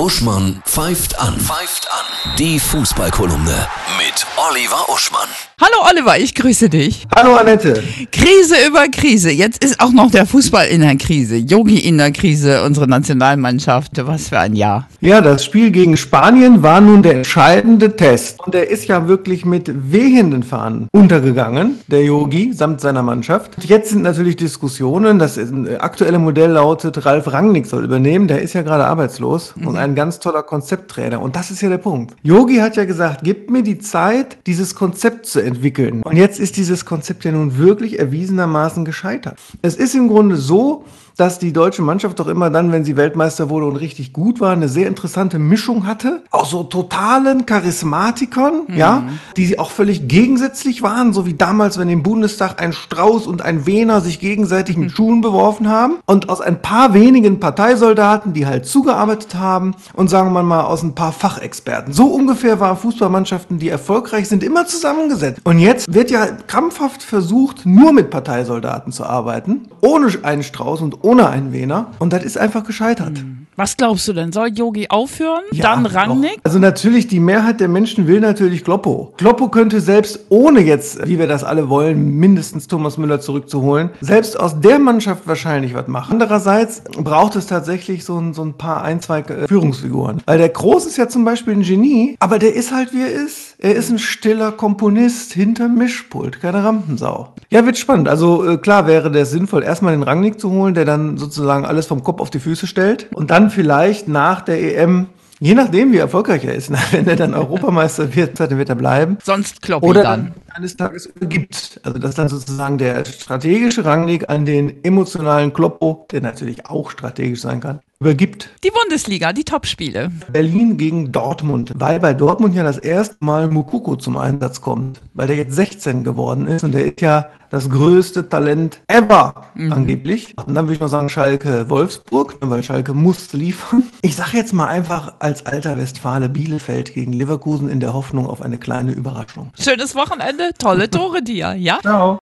Uschmann pfeift an. Pfeift an. Die Fußballkolumne mit Oliver Uschmann. Hallo Oliver, ich grüße dich. Hallo Annette. Krise über Krise. Jetzt ist auch noch der Fußball in der Krise. Yogi in der Krise, unsere Nationalmannschaft. Was für ein Jahr. Ja, das Spiel gegen Spanien war nun der entscheidende Test. Und er ist ja wirklich mit wehenden Fahnen untergegangen, der Yogi samt seiner Mannschaft. Jetzt sind natürlich Diskussionen. Das aktuelle Modell lautet, Ralf Rangnick soll übernehmen. Der ist ja gerade arbeitslos mhm. und ein ganz toller Konzepttrainer. Und das ist ja der Punkt. Yogi hat ja gesagt, gib mir die Zeit, dieses Konzept zu entwickeln. Und jetzt ist dieses Konzept ja nun wirklich erwiesenermaßen gescheitert. Es ist im Grunde so, dass die deutsche Mannschaft doch immer dann, wenn sie Weltmeister wurde und richtig gut war, eine sehr interessante Mischung hatte. Aus so totalen Charismatikern, mhm. ja, die auch völlig gegensätzlich waren, so wie damals, wenn im Bundestag ein Strauß und ein Wehner sich gegenseitig mit mhm. Schuhen beworfen haben. Und aus ein paar wenigen Parteisoldaten, die halt zugearbeitet haben und sagen wir mal aus ein paar Fachexperten. So ungefähr waren Fußballmannschaften, die erfolgreich sind, immer zusammengesetzt. Und jetzt wird ja krampfhaft versucht, nur mit Parteisoldaten zu arbeiten, ohne einen Strauß und ohne einen Wiener. Und das ist einfach gescheitert. Hm. Was glaubst du denn? Soll Yogi aufhören? Ja, dann Rangnick? Doch. Also natürlich, die Mehrheit der Menschen will natürlich Kloppo. Kloppo könnte selbst ohne jetzt, wie wir das alle wollen, mindestens Thomas Müller zurückzuholen, selbst aus der Mannschaft wahrscheinlich was machen. Andererseits braucht es tatsächlich so ein, so ein paar, ein, zwei äh, Führungsfiguren. Weil der Groß ist ja zum Beispiel ein Genie, aber der ist halt wie er ist. Er ist ein stiller Komponist hinterm Mischpult, keine Rampensau. Ja, wird spannend. Also äh, klar wäre der sinnvoll, erstmal den Rangnick zu holen, der dann sozusagen alles vom Kopf auf die Füße stellt und dann vielleicht nach der EM Je nachdem, wie erfolgreich er ist. Wenn er dann Europameister wird, dann wird er bleiben. Sonst kloppt Oder dann eines Tages übergibt. Also dass dann sozusagen der strategische Rangnick an den emotionalen Kloppo, der natürlich auch strategisch sein kann, übergibt. Die Bundesliga, die Topspiele. Berlin gegen Dortmund, weil bei Dortmund ja das erste Mal Mukoko zum Einsatz kommt, weil der jetzt 16 geworden ist und der ist ja das größte Talent ever, mhm. angeblich. Und dann würde ich noch sagen Schalke Wolfsburg, weil Schalke muss liefern. Ich sage jetzt mal einfach als alter Westfale Bielefeld gegen Leverkusen in der Hoffnung auf eine kleine Überraschung. Schönes Wochenende, tolle Tore dir, ja? Ciao.